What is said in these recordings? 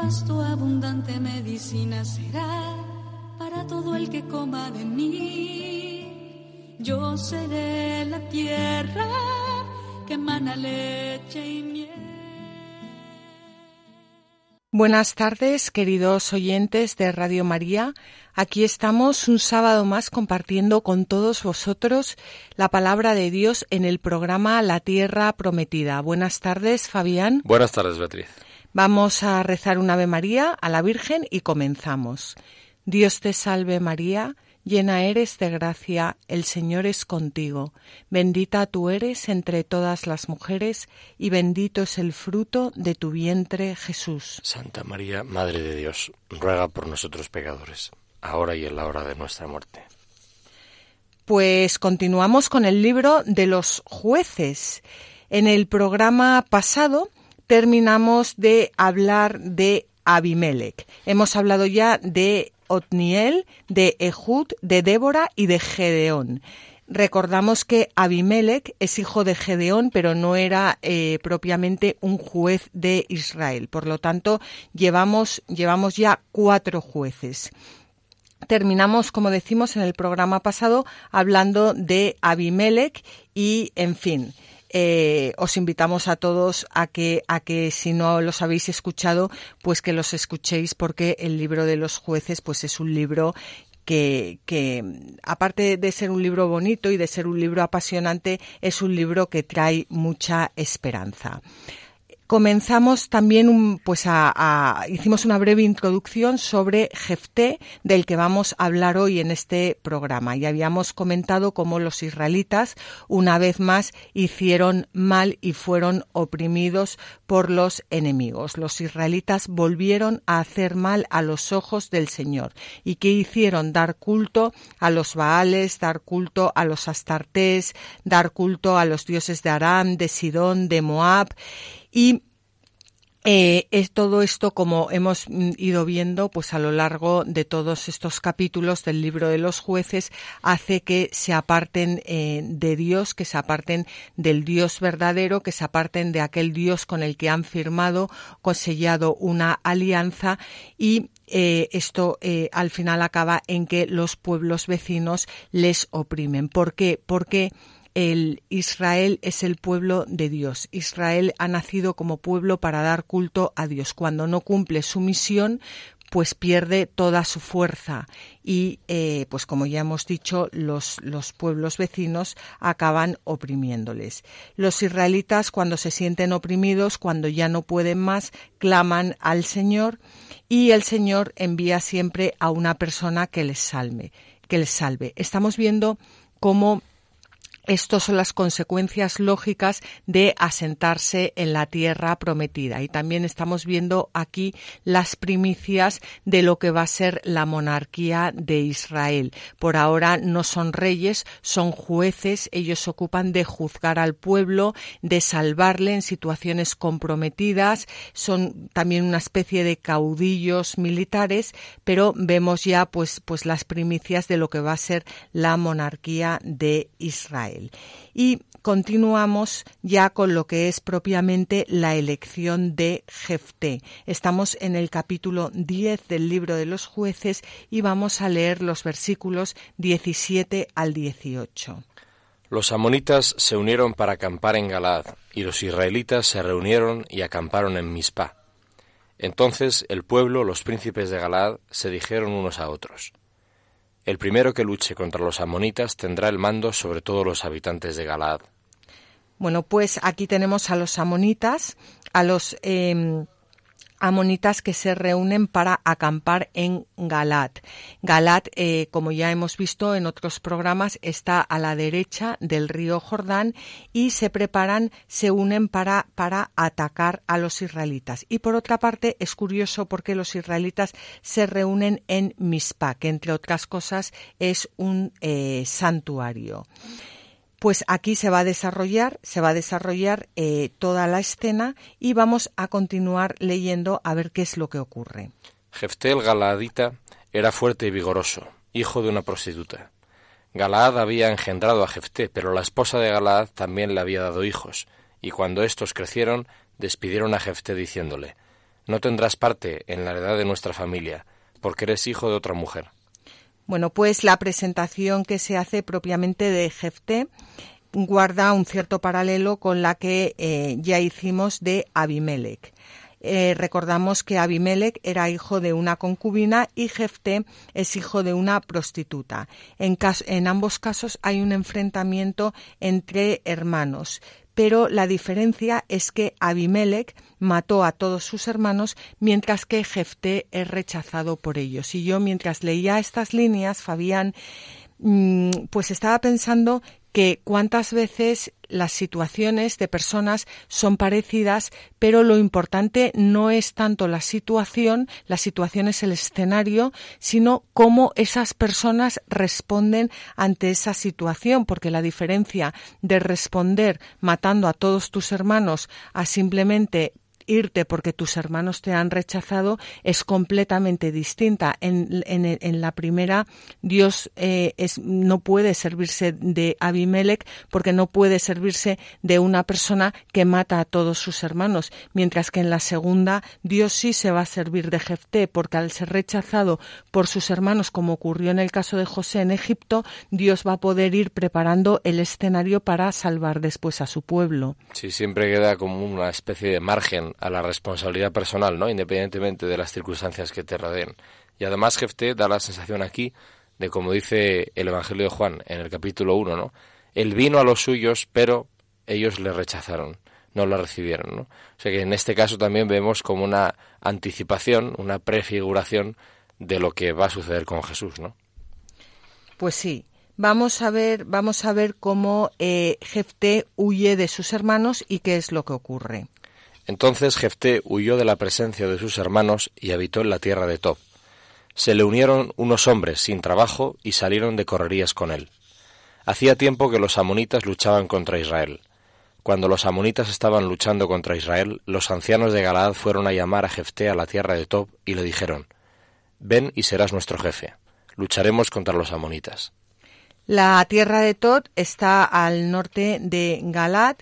Pasto abundante medicina será para todo el que coma de mí. Yo seré la tierra que emana leche y miel. Buenas tardes, queridos oyentes de Radio María. Aquí estamos un sábado más compartiendo con todos vosotros la palabra de Dios en el programa La Tierra Prometida. Buenas tardes, Fabián. Buenas tardes, Beatriz. Vamos a rezar un Ave María a la Virgen y comenzamos. Dios te salve María, llena eres de gracia, el Señor es contigo. Bendita tú eres entre todas las mujeres y bendito es el fruto de tu vientre Jesús. Santa María, Madre de Dios, ruega por nosotros pecadores, ahora y en la hora de nuestra muerte. Pues continuamos con el libro de los jueces. En el programa pasado terminamos de hablar de Abimelech. Hemos hablado ya de Otniel, de Ehud, de Débora y de Gedeón. Recordamos que Abimelech es hijo de Gedeón, pero no era eh, propiamente un juez de Israel. Por lo tanto, llevamos, llevamos ya cuatro jueces. Terminamos, como decimos en el programa pasado, hablando de Abimelech y, en fin, eh, os invitamos a todos a que, a que si no los habéis escuchado, pues que los escuchéis porque el libro de los jueces, pues es un libro que, que, aparte de ser un libro bonito y de ser un libro apasionante, es un libro que trae mucha esperanza. Comenzamos también un, pues a, a, hicimos una breve introducción sobre Jefté, del que vamos a hablar hoy en este programa. Y habíamos comentado cómo los israelitas, una vez más, hicieron mal y fueron oprimidos por los enemigos. Los israelitas volvieron a hacer mal a los ojos del Señor. ¿Y qué hicieron? Dar culto a los Baales, dar culto a los Astartés, dar culto a los dioses de Aram, de Sidón, de Moab y eh, es todo esto, como hemos ido viendo, pues a lo largo de todos estos capítulos del libro de los jueces, hace que se aparten eh, de Dios, que se aparten del Dios verdadero, que se aparten de aquel Dios con el que han firmado, consellado una alianza y eh, esto al final acaba en que los pueblos vecinos les oprimen. ¿Por qué? Porque el Israel es el pueblo de Dios. Israel ha nacido como pueblo para dar culto a Dios. Cuando no cumple su misión, pues pierde toda su fuerza y, eh, pues como ya hemos dicho, los, los pueblos vecinos acaban oprimiéndoles. Los israelitas, cuando se sienten oprimidos, cuando ya no pueden más, claman al Señor y el Señor envía siempre a una persona que les salve, que les salve. Estamos viendo cómo estas son las consecuencias lógicas de asentarse en la tierra prometida. Y también estamos viendo aquí las primicias de lo que va a ser la monarquía de Israel. Por ahora no son reyes, son jueces. Ellos se ocupan de juzgar al pueblo, de salvarle en situaciones comprometidas. Son también una especie de caudillos militares, pero vemos ya pues, pues las primicias de lo que va a ser la monarquía de Israel. Y continuamos ya con lo que es propiamente la elección de Jefté. Estamos en el capítulo 10 del libro de los jueces y vamos a leer los versículos 17 al 18. Los amonitas se unieron para acampar en Galad, y los israelitas se reunieron y acamparon en Mizpah. Entonces el pueblo, los príncipes de Galaad, se dijeron unos a otros, El primero que luche contra los amonitas tendrá el mando sobre todos los habitantes de Galaad. Bueno, pues aquí tenemos a los amonitas, a los... Em, amonitas que se reúnen para acampar en Galat. Galat, eh, como ya hemos visto en otros programas, está a la derecha del río Jordán y se preparan, se unen para, para atacar a los israelitas. Y por otra parte, es curioso porque los israelitas se reúnen en Mispa, que entre otras cosas es un eh, santuario pues aquí se va a desarrollar, se va a desarrollar eh, toda la escena y vamos a continuar leyendo a ver qué es lo que ocurre. Jefté el Galaadita era fuerte y vigoroso, hijo de una prostituta. Galaad había engendrado a Jefté, pero la esposa de Galaad también le había dado hijos, y cuando éstos crecieron, despidieron a Jefté diciéndole, No tendrás parte en la heredad de nuestra familia, porque eres hijo de otra mujer. Bueno, pues la presentación que se hace propiamente de Jefté guarda un cierto paralelo con la que eh, ya hicimos de Abimelech. Eh, recordamos que Abimelech era hijo de una concubina y Jefté es hijo de una prostituta. En, en ambos casos hay un enfrentamiento entre hermanos pero la diferencia es que Abimelech mató a todos sus hermanos, mientras que Jefté es rechazado por ellos. Y yo, mientras leía estas líneas, Fabián, mm, pues estaba pensando que cuántas veces las situaciones de personas son parecidas, pero lo importante no es tanto la situación, la situación es el escenario, sino cómo esas personas responden ante esa situación, porque la diferencia de responder matando a todos tus hermanos a simplemente irte porque tus hermanos te han rechazado es completamente distinta. En, en, la primera, Dios eh, es, no puede servirse de Abimelech porque no puede servirse de una persona que mata a todos sus hermanos, mientras que en la segunda, Dios sí se va a servir de Jefté porque al ser rechazado por sus hermanos, como ocurrió en el caso de José en Egipto, Dios va a poder ir preparando el escenario para salvar después a su pueblo. Sí, siempre queda como una especie de margen a la responsabilidad personal, ¿no? Independientemente de las circunstancias que te rodeen. Y además Jefté da la sensación aquí de, como dice el Evangelio de Juan en el capítulo 1, ¿no? Él vino a los suyos, pero ellos le rechazaron, no lo recibieron, ¿no? O sea que en este caso también vemos como una anticipación, una prefiguración de lo que va a suceder con Jesús, ¿no? Pues sí, vamos a ver, vamos a ver cómo eh, huye de sus hermanos y qué es lo que ocurre. Entonces Jefté huyó de la presencia de sus hermanos y habitó en la tierra de Tob. Se le unieron unos hombres sin trabajo y salieron de correrías con él. Hacía tiempo que los amonitas luchaban contra Israel. Cuando los amonitas estaban luchando contra Israel, los ancianos de Galaad fueron a llamar a Jefté a la tierra de Tob y le dijeron: Ven y serás nuestro jefe. Lucharemos contra los amonitas. La tierra de Tob está al norte de Galaad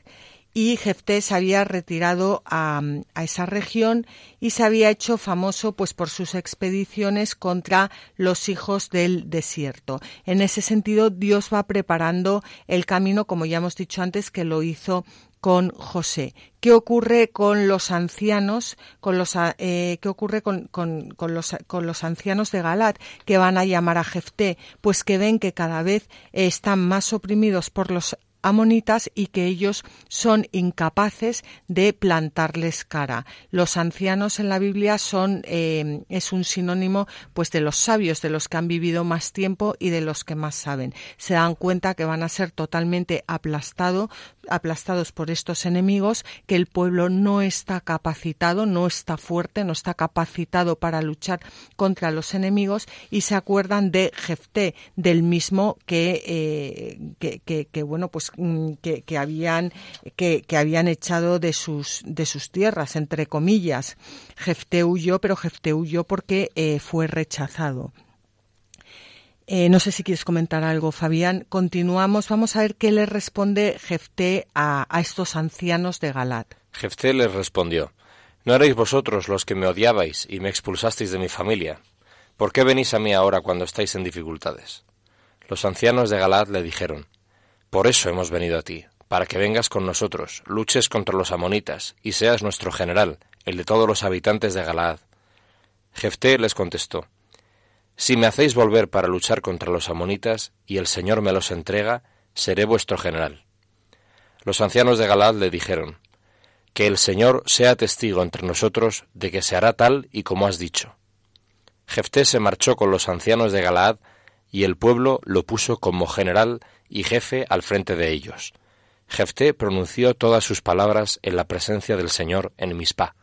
y Jefté se había retirado a, esa región y se había hecho famoso pues por sus expediciones contra los hijos del desierto. En ese sentido, Dios va preparando el camino, como ya hemos dicho antes, que lo hizo con José. ¿Qué ocurre con los ancianos, con los, eh, qué ocurre con, con, los, con, los, ancianos de Galat que van a llamar a Jefté? Pues que ven que cada vez están más oprimidos por los amonitas y que ellos son incapaces de plantarles cara. Los ancianos en la Biblia son eh, es un sinónimo pues de los sabios, de los que han vivido más tiempo y de los que más saben. Se dan cuenta que van a ser totalmente aplastado, aplastados por estos enemigos, que el pueblo no está capacitado, no está fuerte, no está capacitado para luchar contra los enemigos y se acuerdan de Jefté, del mismo que, eh, que, que bueno pues Mm, que, habían, que, habían echado de sus, de sus tierras, entre comillas. Jefté huyó, pero Jefté huyó porque eh, fue rechazado. Eh, no sé si quieres comentar algo, Fabián. Continuamos. Vamos a ver qué le responde Jefté a, a estos ancianos de Galat. Jefté les respondió: ¿No erais vosotros los que me odiabais y me expulsasteis de mi familia? ¿Por qué venís a mí ahora cuando estáis en dificultades? Los ancianos de Galat le dijeron: por eso hemos venido a ti, para que vengas con nosotros, luches contra los amonitas, y seas nuestro general, el de todos los habitantes de Galaad. Jefté les contestó, Si me hacéis volver para luchar contra los amonitas y el Señor me los entrega, seré vuestro general. Los ancianos de Galaad le dijeron, Que el Señor sea testigo entre nosotros de que se hará tal y como has dicho. Jefté se marchó con los ancianos de Galaad y el pueblo lo puso como general y jefe al frente de ellos. Jefté pronunció todas sus palabras en la presencia del Señor en Mispa.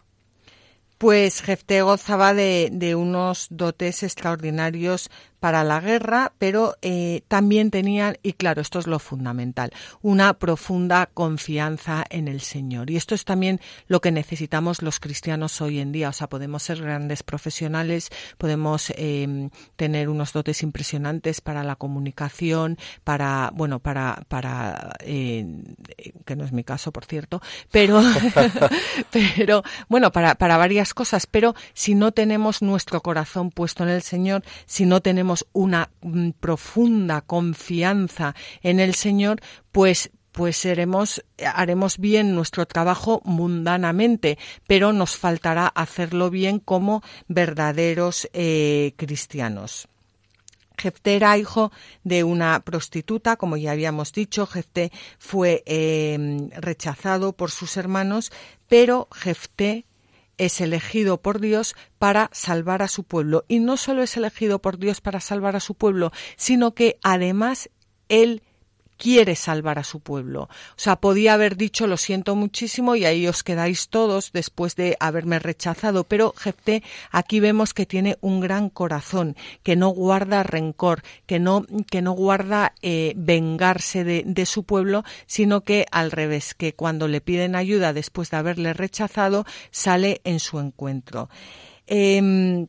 Pues Jefté gozaba de, unos dotes extraordinarios para la guerra, pero eh, también tenían, y claro, esto es lo fundamental, una profunda confianza en el Señor. Y esto es también lo que necesitamos los cristianos hoy en día. O sea, podemos ser grandes profesionales, podemos eh, tener unos dotes impresionantes para la comunicación, para, bueno, para, para, eh, que no es mi caso, por cierto, pero, pero, bueno, para, para varias cosas, pero si no tenemos nuestro corazón puesto en el Señor, si no tenemos una mm, profunda confianza en el Señor, pues pues haremos bien nuestro trabajo mundanamente, pero nos faltará hacerlo bien como verdaderos eh, cristianos. Jefté era hijo de una prostituta, como ya habíamos dicho. Jefté fue eh, rechazado por sus hermanos, pero Jefté es elegido por Dios para salvar a su pueblo. Y no solo es elegido por Dios para salvar a su pueblo, sino que además él quiere salvar a su pueblo. O sea, podía haber dicho lo siento muchísimo y ahí os quedáis todos después de haberme rechazado, pero Jefté aquí vemos que tiene un gran corazón, que no guarda rencor, que no, que no guarda eh, vengarse de, de, su pueblo, sino que al revés, que cuando le piden ayuda después de haberle rechazado, sale en su encuentro. Eh,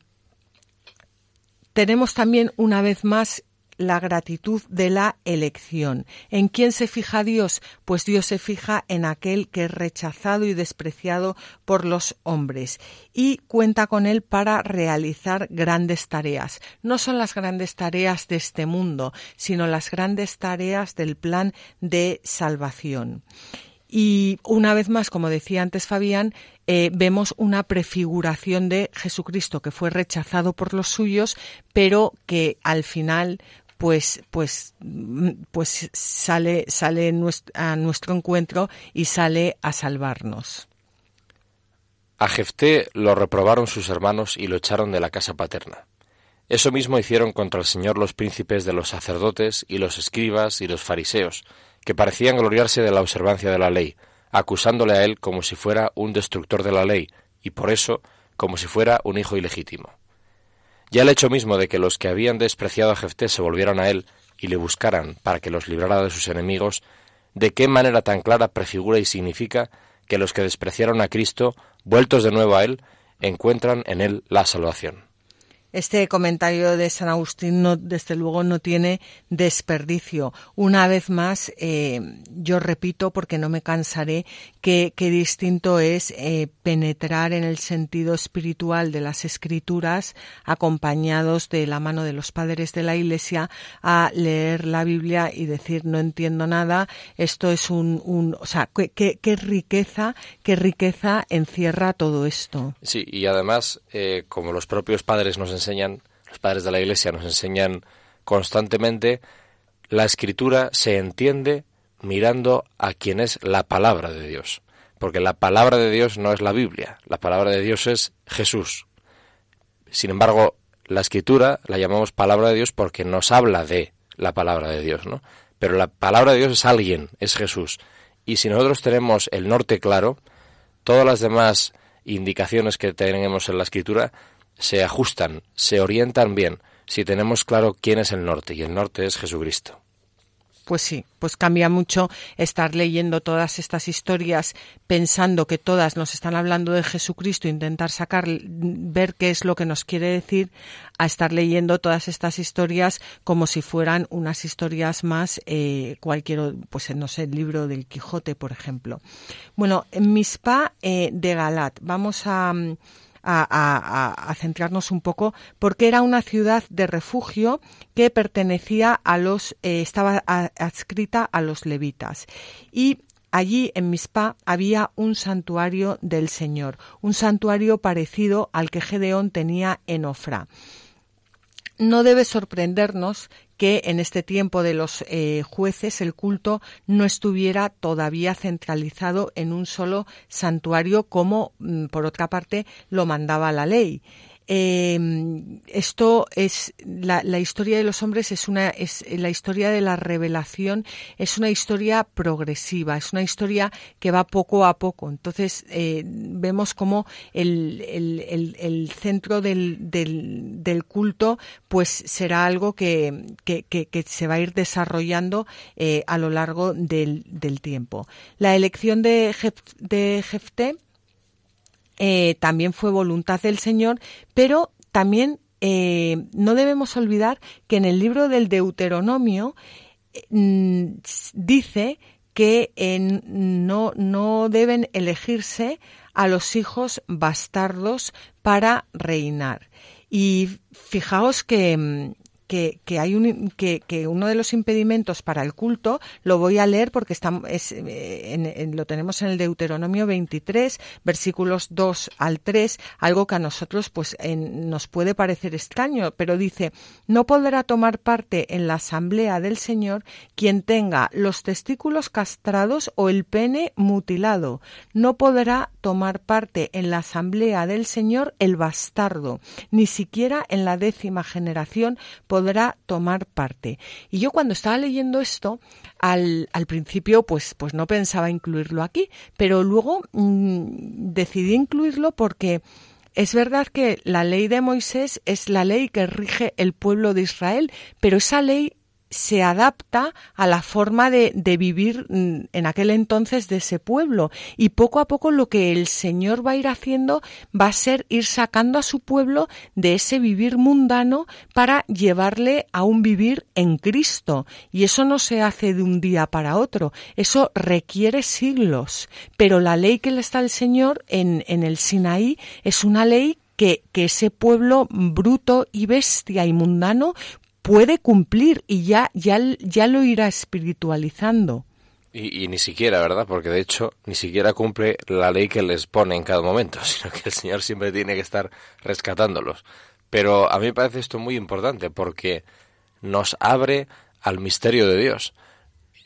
tenemos también una vez más la gratitud de la elección. ¿En quién se fija Dios? Pues Dios se fija en aquel que es rechazado y despreciado por los hombres y cuenta con él para realizar grandes tareas. No son las grandes tareas de este mundo, sino las grandes tareas del plan de salvación. Y una vez más, como decía antes Fabián, eh, vemos una prefiguración de Jesucristo que fue rechazado por los suyos, pero que al final pues, pues, pues sale, sale a nuestro encuentro y sale a salvarnos. A Jefté lo reprobaron sus hermanos y lo echaron de la casa paterna. Eso mismo hicieron contra el Señor los príncipes de los sacerdotes y los escribas y los fariseos, que parecían gloriarse de la observancia de la ley, acusándole a él como si fuera un destructor de la ley, y por eso como si fuera un hijo ilegítimo. Ya el hecho mismo de que los que habían despreciado a Jefté se volvieran a él y le buscaran para que los librara de sus enemigos, de qué manera tan clara prefigura y significa que los que despreciaron a Cristo, vueltos de nuevo a él, encuentran en él la salvación. Este comentario de San Agustín, no, desde luego, no tiene desperdicio. Una vez más, eh, yo repito, porque no me cansaré, que, distinto es eh, penetrar en el sentido espiritual de las escrituras, acompañados de la mano de los padres de la Iglesia, a leer la Biblia y decir no entiendo nada. Esto es un, o sea, qué, qué, riqueza, qué riqueza encierra todo esto. Sí, y además, eh, como los propios padres nos enseñan enseñan, los padres de la Iglesia nos enseñan constantemente, la escritura se entiende mirando a quien es la palabra de Dios. Porque la palabra de Dios no es la Biblia, la palabra de Dios es Jesús. Sin embargo, la escritura la llamamos palabra de Dios porque nos habla de la palabra de Dios, ¿no? Pero la palabra de Dios es alguien, es Jesús. Y si nosotros tenemos el norte claro, todas las demás indicaciones que tenemos en la escritura se ajustan, se orientan bien, si tenemos claro quién es el norte, y el norte es Jesucristo. Pues sí, pues cambia mucho estar leyendo todas estas historias pensando que todas nos están hablando de Jesucristo, intentar sacar, ver qué es lo que nos quiere decir, a estar leyendo todas estas historias como si fueran unas historias más, eh, cualquier, pues no sé, el libro del Quijote, por ejemplo. Bueno, en Mispa eh, de Galat, vamos a a, centrarnos un poco, porque era una ciudad de refugio que pertenecía a los, eh, estaba adscrita a los levitas. Y allí en Mispa había un santuario del Señor, un santuario parecido al que Gedeón tenía en Ofra. No debe sorprendernos que en este tiempo de los eh, jueces el culto no estuviera todavía centralizado en un solo santuario como, mm, por otra parte, lo mandaba la ley. Eh, esto es la, la, historia de los hombres es una es la historia de la revelación es una historia progresiva es una historia que va poco a poco. Entonces eh, vemos como el, el, el, centro del, del, del, culto pues será algo que, que, que, que se va a ir desarrollando eh, a lo largo del, del, tiempo. La elección de, Jef, de Jefté eh, también fue voluntad del Señor, pero también eh, no debemos olvidar que en el libro del Deuteronomio eh, dice que no, no deben elegirse a los hijos bastardos para reinar. Y fijaos que, que, que hay un, que, que, uno de los impedimentos para el culto, lo voy a leer porque está, es, eh, en, lo tenemos en el Deuteronomio 23, versículos 2 al 3, algo que a nosotros pues nos puede parecer extraño, pero dice, no podrá tomar parte en la asamblea del Señor quien tenga los testículos castrados o el pene mutilado, no podrá tomar parte en la asamblea del Señor el bastardo, ni siquiera en la décima generación podrá tomar parte. Y yo cuando estaba leyendo esto, al, al principio pues, pues no pensaba incluirlo aquí, pero luego mmm, decidí incluirlo porque es verdad que la ley de Moisés es la ley que rige el pueblo de Israel, pero esa ley se adapta a la forma de, vivir mm, en aquel entonces de ese pueblo. Y poco a poco lo que el Señor va a ir haciendo va a ser ir sacando a su pueblo de ese vivir mundano para llevarle a un vivir en Cristo. Y eso no se hace de un día para otro, eso requiere siglos. Pero la ley que le está el Señor en, en el Sinaí es una ley que, que, ese pueblo bruto y bestia y mundano puede cumplir y ya, ya, ya lo irá espiritualizando. Y, ni siquiera, ¿verdad? Porque de hecho ni siquiera cumple la ley que les pone en cada momento, sino que el Señor siempre tiene que estar rescatándolos. Pero a mí me parece esto muy importante porque nos abre al misterio de Dios.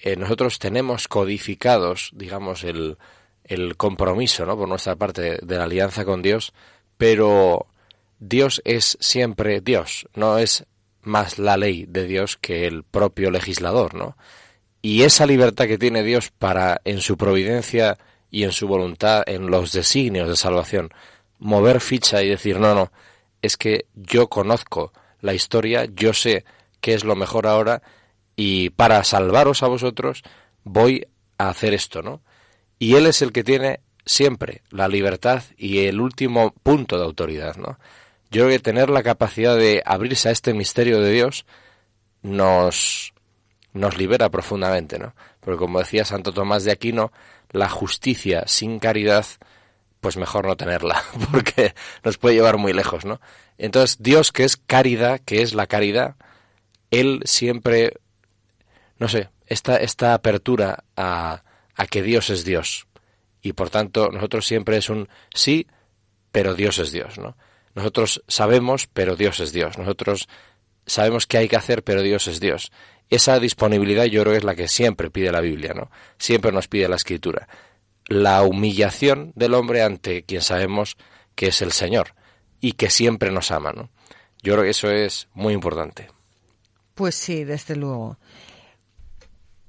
Eh, nosotros tenemos codificados, digamos, el, el compromiso, ¿no? Por nuestra parte de la alianza con Dios, pero Dios es siempre Dios, no es más la ley de Dios que el propio legislador, ¿no? Y esa libertad que tiene Dios para, en su providencia y en su voluntad, en los designios de salvación, mover ficha y decir, no, no, es que yo conozco la historia, yo sé qué es lo mejor ahora y para salvaros a vosotros voy a hacer esto, ¿no? Y Él es el que tiene siempre la libertad y el último punto de autoridad, ¿no? Yo creo que tener la capacidad de abrirse a este misterio de Dios nos, nos libera profundamente, ¿no? Porque como decía Santo Tomás de Aquino, la justicia sin caridad, pues mejor no tenerla, porque nos puede llevar muy lejos, ¿no? Entonces, Dios, que es caridad, que es la caridad, Él siempre, no sé, esta, esta apertura a, a que Dios es Dios. Y por tanto, nosotros siempre es un sí, pero Dios es Dios, ¿no? Nosotros sabemos, pero Dios es Dios. Nosotros sabemos qué hay que hacer, pero Dios es Dios. Esa disponibilidad yo creo que es la que siempre pide la Biblia, ¿no? Siempre nos pide la Escritura. La humillación del hombre ante quien sabemos que es el Señor y que siempre nos ama, ¿no? Yo creo que eso es muy importante. Pues sí, desde luego.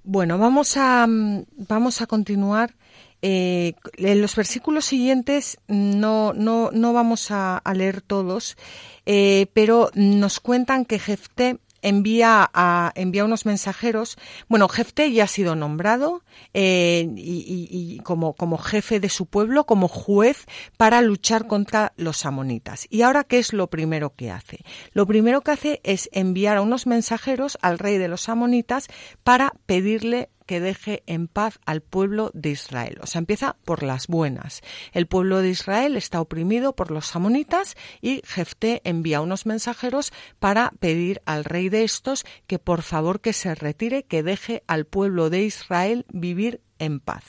Bueno, vamos a, vamos a continuar eh, en los versículos siguientes no, no, no vamos a, leer todos, eh, pero nos cuentan que Jefté envía a envía unos mensajeros. Bueno, Jefté ya ha sido nombrado eh, y, como, como jefe de su pueblo, como juez para luchar contra los amonitas. Y ahora, ¿qué es lo primero que hace? Lo primero que hace es enviar a unos mensajeros al rey de los amonitas para pedirle que deje en paz al pueblo de Israel. O sea, empieza por las buenas. El pueblo de Israel está oprimido por los amonitas y Jefté envía unos mensajeros para pedir al rey de estos que por favor que se retire, que deje al pueblo de Israel vivir en paz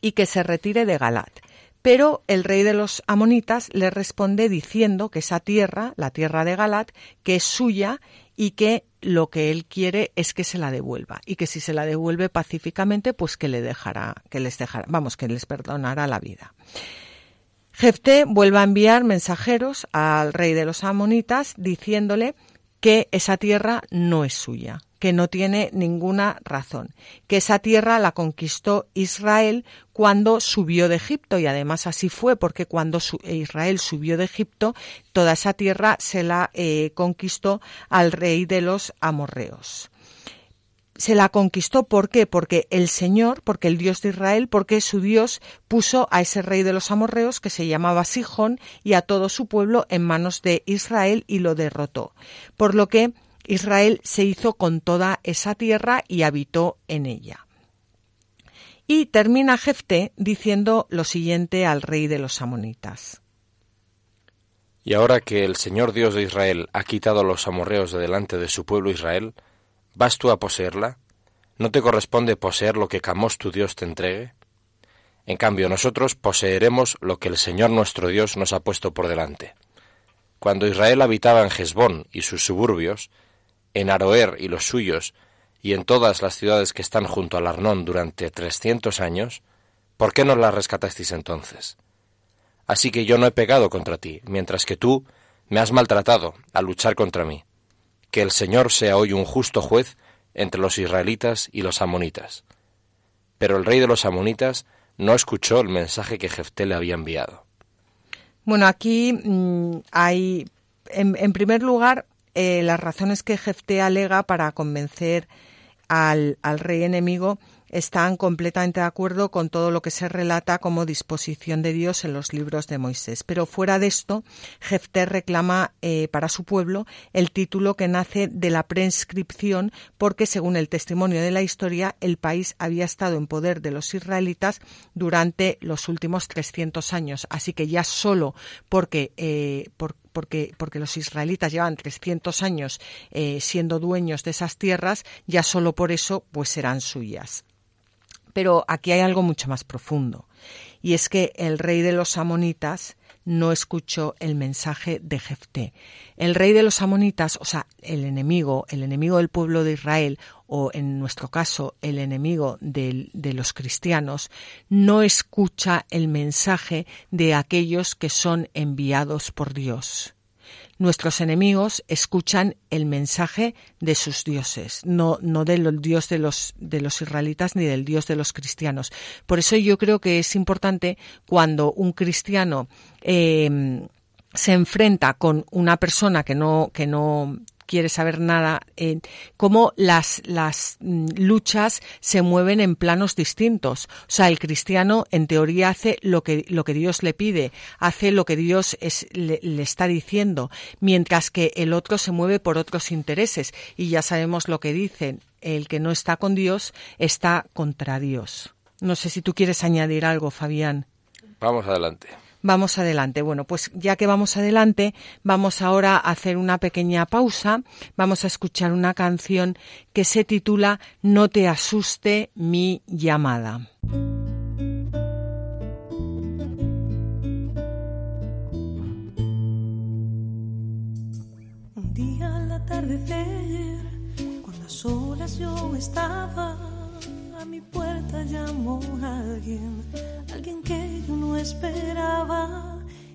y que se retire de Galat. Pero el rey de los amonitas le responde diciendo que esa tierra, la tierra de Galat, que es suya y que lo que él quiere es que se la devuelva y que si se la devuelve pacíficamente, pues que le dejará, que les dejará, vamos, que les perdonará la vida. Jefté vuelve a enviar mensajeros al rey de los amonitas diciéndole que esa tierra no es suya, que no tiene ninguna razón, que esa tierra la conquistó Israel cuando subió de Egipto y además así fue porque cuando Israel subió de Egipto toda esa tierra se la eh, conquistó al rey de los amorreos se la conquistó. ¿Por qué? Porque el Señor, porque el Dios de Israel, porque su Dios puso a ese rey de los amorreos que se llamaba Sijón y a todo su pueblo en manos de Israel y lo derrotó. Por lo que Israel se hizo con toda esa tierra y habitó en ella. Y termina Jefté diciendo lo siguiente al rey de los amonitas. Y ahora que el Señor Dios de Israel ha quitado a los amorreos de delante de su pueblo Israel, ¿vas tú a poseerla? ¿No te corresponde poseer lo que Camos tu Dios te entregue? En cambio, nosotros poseeremos lo que el Señor nuestro Dios nos ha puesto por delante. Cuando Israel habitaba en Hezbón y sus suburbios, en Aroer y los suyos, y en todas las ciudades que están junto al Arnón durante trescientos años, ¿por qué no las rescatasteis entonces? Así que yo no he pegado contra ti, mientras que tú me has maltratado al luchar contra mí. Que el Señor sea hoy un justo juez entre los israelitas y los amonitas. Pero el rey de los amonitas no escuchó el mensaje que Jefté le había enviado. Bueno, aquí mm, hay, en, primer lugar, eh, las razones que Jefté alega para convencer al, al rey enemigo están completamente de acuerdo con todo lo que se relata como disposición de Dios en los libros de Moisés. Pero fuera de esto, Jefté reclama eh, para su pueblo el título que nace de la prescripción porque, según el testimonio de la historia, el país había estado en poder de los israelitas durante los últimos 300 años. Así que ya solo porque, eh, porque, porque, los israelitas llevan 300 años eh, siendo dueños de esas tierras, ya solo por eso pues serán suyas. Pero aquí hay algo mucho más profundo, y es que el rey de los amonitas no escuchó el mensaje de Jefté. El rey de los amonitas, o sea, el enemigo, el enemigo del pueblo de Israel, o en nuestro caso, el enemigo de, de los cristianos, no escucha el mensaje de aquellos que son enviados por Dios nuestros enemigos escuchan el mensaje de sus dioses, no, no del dios de los, de los israelitas ni del dios de los cristianos. Por eso yo creo que es importante cuando un cristiano eh, se enfrenta con una persona que no, que no quiere saber nada, en cómo las, las mm, luchas se mueven en planos distintos. O sea, el cristiano en teoría hace lo que, lo que Dios le pide, hace lo que Dios le, le, está diciendo, mientras que el otro se mueve por otros intereses. Y ya sabemos lo que dicen, el que no está con Dios está contra Dios. No sé si tú quieres añadir algo, Fabián. Vamos adelante. Vamos adelante. Bueno, pues ya que vamos adelante, vamos ahora a hacer una pequeña pausa. Vamos a escuchar una canción que se titula No te asuste mi llamada. Un día al atardecer, cuando a solas yo estaba, mi puerta llamó alguien alguien que yo no esperaba.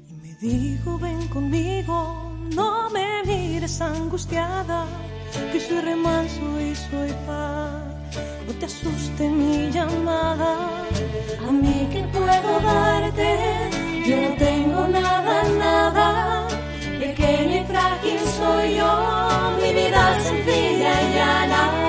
Y me dijo ven conmigo, no me mires angustiada, que soy remanso y soy paz, no te asuste mi llamada, a mí que puedo darte, yo no tengo nada, nada, pequeña y frágil soy yo, mi vida sencilla y llana.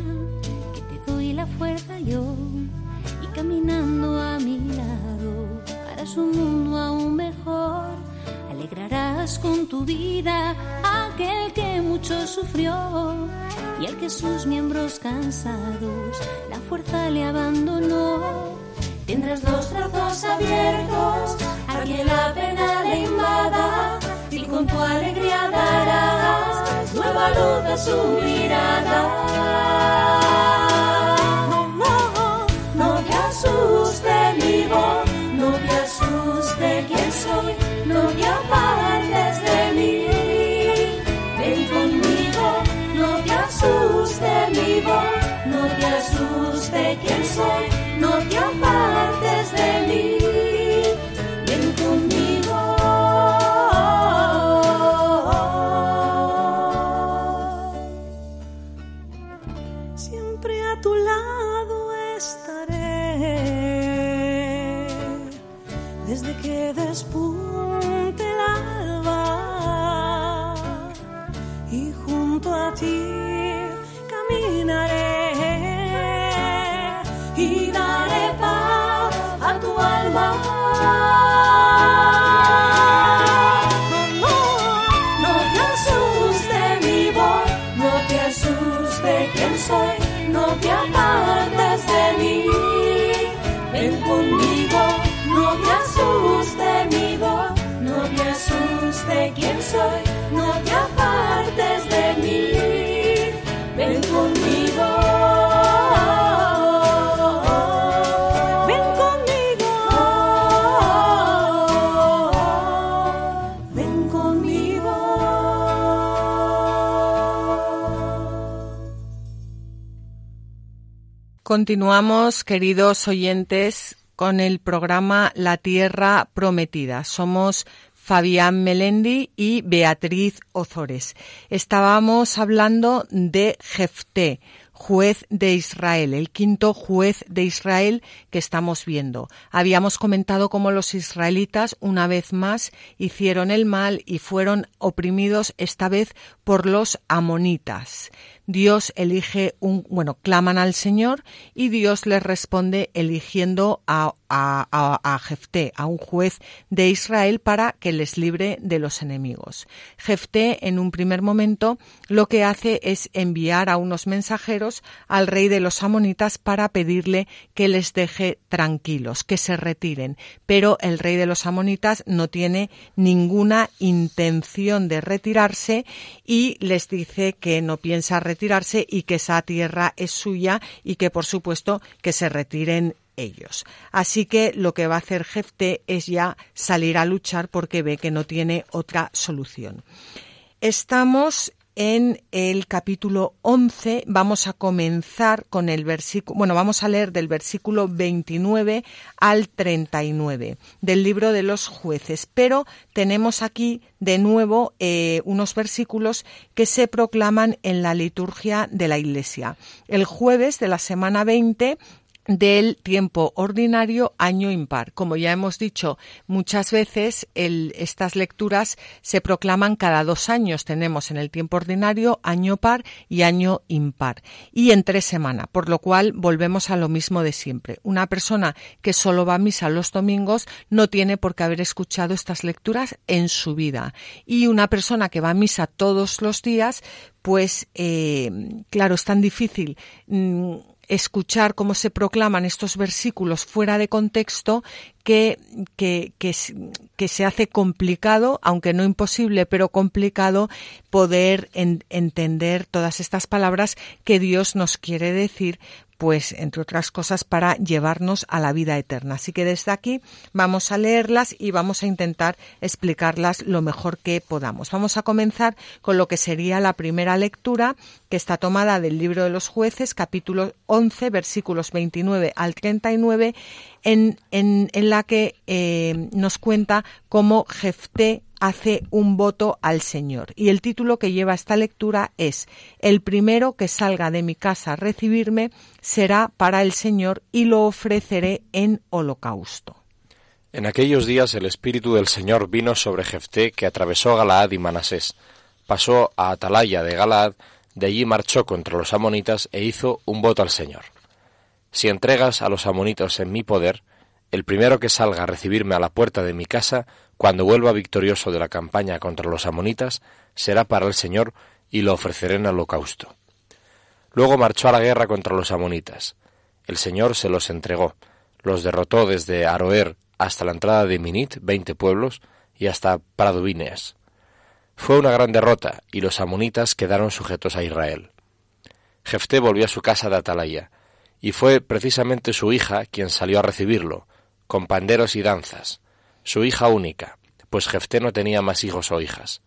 con tu vida aquel que mucho sufrió y al que sus miembros cansados la fuerza le abandonó? Tendrás los brazos abiertos a quien la pena le invada y con tu alegría darás nueva luz a su mirada. No, no, te asuste mi no te asuste quién soy, no te voz, no te asuste quién soy, no te apartes Continuamos, queridos oyentes, con el programa La Tierra Prometida. Somos Fabián Melendi y Beatriz Ozores. Estábamos hablando de Jefté, juez de Israel, el quinto juez de Israel que estamos viendo. Habíamos comentado cómo los israelitas una vez más hicieron el mal y fueron oprimidos esta vez por los amonitas. Dios elige un, bueno, claman al Señor y Dios les responde eligiendo a, a, a, a Jefté, a un juez de Israel para que les libre de los enemigos. Jefté en un primer momento lo que hace es enviar a unos mensajeros al rey de los amonitas para pedirle que les deje tranquilos, que se retiren. Pero el rey de los amonitas no tiene ninguna intención de retirarse y les dice que no piensa retirarse y que esa tierra es suya y que por supuesto que se retiren ellos. Así que lo que va a hacer Jefté es ya salir a luchar porque ve que no tiene otra solución. Estamos en el capítulo 11 vamos a comenzar con el versículo, bueno, vamos a leer del versículo 29 al 39 del libro de los jueces, pero tenemos aquí de nuevo eh, unos versículos que se proclaman en la liturgia de la Iglesia. El jueves de la semana 20 del tiempo ordinario año impar. Como ya hemos dicho muchas veces, estas lecturas se proclaman cada dos años. Tenemos en el tiempo ordinario año par y año impar. Y en tres semanas, por lo cual volvemos a lo mismo de siempre. Una persona que solo va a misa los domingos no tiene por qué haber escuchado estas lecturas en su vida. Y una persona que va a misa todos los días, pues eh, claro, es tan difícil mmm, escuchar cómo se proclaman estos versículos fuera de contexto que, que, que, se hace complicado, aunque no imposible, pero complicado poder en, entender todas estas palabras que Dios nos quiere decir pues entre otras cosas para llevarnos a la vida eterna. Así que desde aquí vamos a leerlas y vamos a intentar explicarlas lo mejor que podamos. Vamos a comenzar con lo que sería la primera lectura que está tomada del libro de los jueces, capítulo 11, versículos 29 al 39, en, en, en la que eh, nos cuenta cómo Jefté hace un voto al Señor. Y el título que lleva esta lectura es El primero que salga de mi casa a recibirme será para el Señor y lo ofreceré en holocausto. En aquellos días el Espíritu del Señor vino sobre Jefté, que atravesó Galaad y Manasés. Pasó a Atalaya de Galaad, de allí marchó contra los amonitas e hizo un voto al Señor. Si entregas a los amonitas en mi poder, el primero que salga a recibirme a la puerta de mi casa, cuando vuelva victorioso de la campaña contra los amonitas, será para el Señor y lo ofreceré en holocausto. Luego marchó a la guerra contra los amonitas. El Señor se los entregó, los derrotó desde Aroer hasta la entrada de Minit, veinte pueblos, y hasta Pradubineas. Fue una gran derrota, y los amonitas quedaron sujetos a Israel. Jefté volvió a su casa de Atalaya, y fue precisamente su hija quien salió a recibirlo, con panderos y danzas, su hija única, pues Jefté no tenía más hijos o hijas.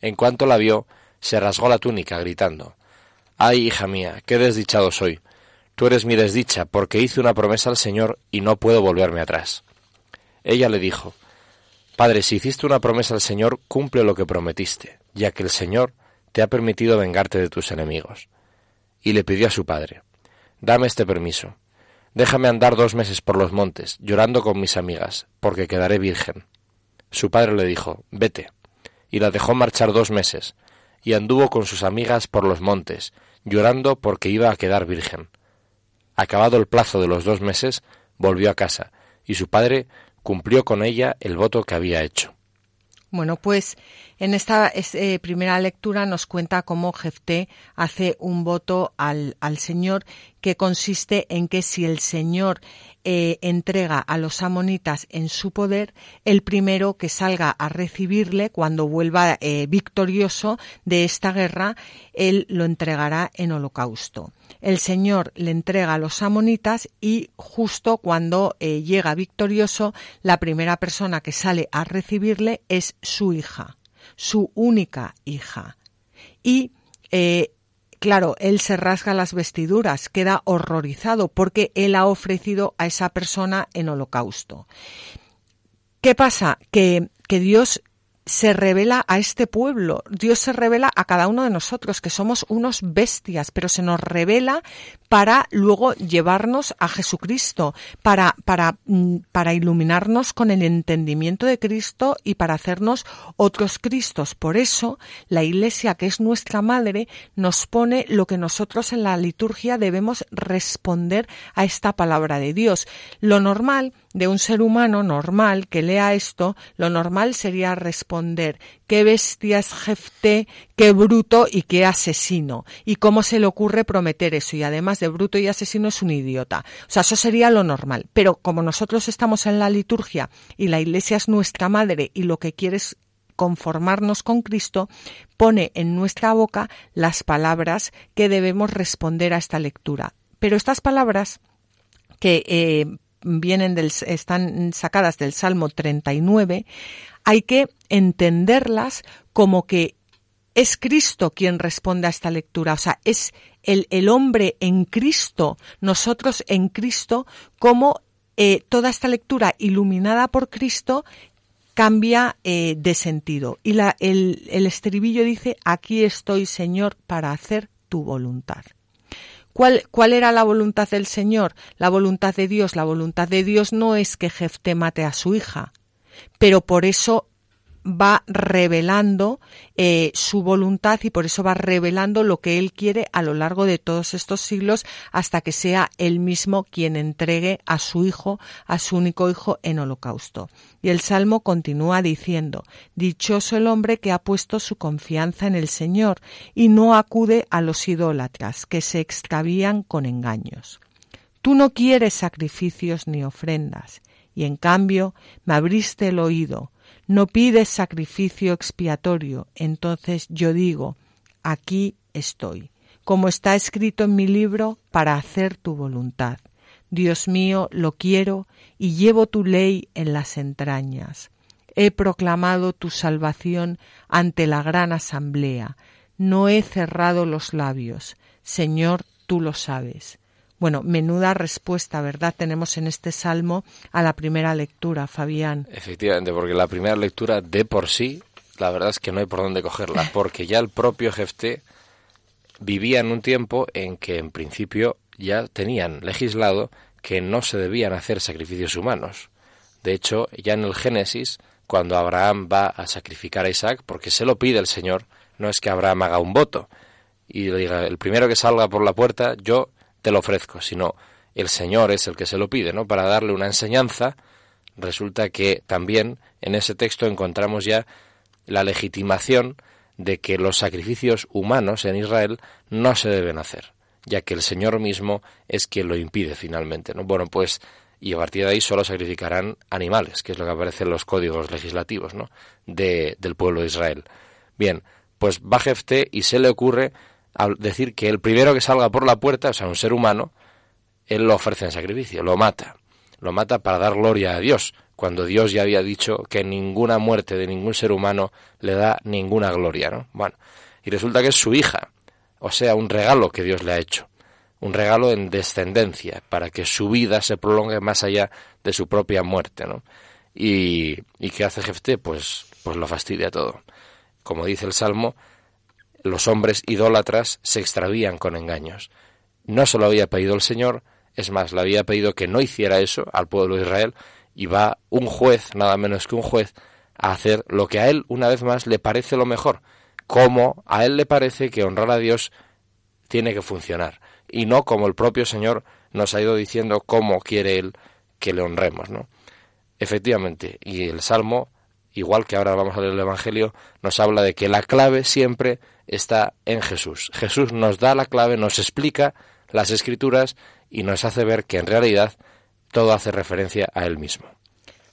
En cuanto la vio, se rasgó la túnica, gritando Ay, hija mía, qué desdichado soy. Tú eres mi desdicha, porque hice una promesa al Señor y no puedo volverme atrás. Ella le dijo Padre, si hiciste una promesa al Señor, cumple lo que prometiste, ya que el Señor te ha permitido vengarte de tus enemigos. Y le pidió a su padre Dame este permiso. Déjame andar dos meses por los montes, llorando con mis amigas, porque quedaré virgen. Su padre le dijo Vete. Y la dejó marchar dos meses, y anduvo con sus amigas por los montes, llorando porque iba a quedar virgen. Acabado el plazo de los dos meses, volvió a casa, y su padre cumplió con ella el voto que había hecho. Bueno, pues en esta eh, primera lectura nos cuenta cómo Jefté hace un voto al, al, Señor que consiste en que si el Señor eh, entrega a los amonitas en su poder, el primero que salga a recibirle cuando vuelva eh, victorioso de esta guerra, él lo entregará en holocausto. El Señor le entrega a los amonitas y justo cuando eh, llega victorioso, la primera persona que sale a recibirle es su hija, su única hija. Y Claro, él se rasga las vestiduras, queda horrorizado porque él ha ofrecido a esa persona en holocausto. ¿Qué pasa? Que, que Dios se revela a este pueblo, Dios se revela a cada uno de nosotros, que somos unos bestias, pero se nos revela para luego llevarnos a Jesucristo, para, para, mm, para iluminarnos con el entendimiento de Cristo y para hacernos otros Cristos. Por eso, la Iglesia, que es nuestra madre, nos pone lo que nosotros en la liturgia debemos responder a esta palabra de Dios. Lo normal de un ser humano normal que lea esto, lo normal sería responder qué bestia es Jefté, qué bruto y qué asesino. Y cómo se le ocurre prometer eso. Y además de bruto y asesino es un idiota. O sea, eso sería lo normal. Pero como nosotros estamos en la liturgia y la iglesia es nuestra madre y lo que quiere es conformarnos con Cristo, pone en nuestra boca las palabras que debemos responder a esta lectura. Pero estas palabras que eh, vienen del, están sacadas del Salmo 39, hay que entenderlas como que es Cristo quien responde a esta lectura, o sea, es el, el hombre en Cristo, nosotros en Cristo, como eh, toda esta lectura iluminada por Cristo cambia eh, de sentido. Y la, el, el estribillo dice, aquí estoy, Señor, para hacer tu voluntad. ¿Cuál, ¿Cuál, era la voluntad del Señor? La voluntad de Dios. La voluntad de Dios no es que Jefté mate a su hija, pero por eso va revelando eh, su voluntad y por eso va revelando lo que él quiere a lo largo de todos estos siglos hasta que sea él mismo quien entregue a su hijo, a su único hijo en holocausto. Y el Salmo continúa diciendo, Dichoso el hombre que ha puesto su confianza en el Señor y no acude a los idólatras que se extravían con engaños. Tú no quieres sacrificios ni ofrendas, y en cambio me abriste el oído, no pides sacrificio expiatorio, entonces yo digo, aquí estoy, como está escrito en mi libro, para hacer tu voluntad. Dios mío, lo quiero y llevo tu ley en las entrañas. He proclamado tu salvación ante la gran asamblea. No he cerrado los labios. Señor, tú lo sabes. Bueno, menuda respuesta, ¿verdad? Tenemos en este salmo a la primera lectura, Fabián. Efectivamente, porque la primera lectura de por sí, la verdad es que no hay por dónde cogerla, porque ya el propio Jefté vivía en un tiempo en que en principio ya tenían legislado que no se debían hacer sacrificios humanos. De hecho, ya en el Génesis, cuando Abraham va a sacrificar a Isaac, porque se lo pide el Señor, no es que Abraham haga un voto y le diga, el primero que salga por la puerta, yo te lo ofrezco, sino el Señor es el que se lo pide, ¿no? Para darle una enseñanza, resulta que también en ese texto encontramos ya la legitimación de que los sacrificios humanos en Israel no se deben hacer, ya que el Señor mismo es quien lo impide finalmente, ¿no? Bueno, pues y a partir de ahí solo sacrificarán animales, que es lo que aparece en los códigos legislativos ¿no? de, del pueblo de Israel. Bien, pues va Jefté y se le ocurre decir que el primero que salga por la puerta, o sea, un ser humano, él lo ofrece en sacrificio, lo mata. Lo mata para dar gloria a Dios, cuando Dios ya había dicho que ninguna muerte de ningún ser humano le da ninguna gloria, ¿no? Bueno, y resulta que es su hija, o sea, un regalo que Dios le ha hecho un regalo en descendencia, para que su vida se prolongue más allá de su propia muerte, ¿no? Y, ¿qué hace Jefté? Pues, pues lo fastidia todo. Como dice el Salmo, los hombres idólatras se extravían con engaños. No se lo había pedido el Señor, es más, le había pedido que no hiciera eso al pueblo de Israel, y va un juez, nada menos que un juez, a hacer lo que a él, una vez más, le parece lo mejor, como a él le parece que honrar a Dios tiene que funcionar y no como el propio Señor nos ha ido diciendo cómo quiere Él que le honremos, ¿no? Efectivamente, y el Salmo, igual que ahora vamos a leer el Evangelio, nos habla de que la clave siempre está en Jesús. Jesús nos da la clave, nos explica las escrituras y nos hace ver que en realidad todo hace referencia a Él mismo.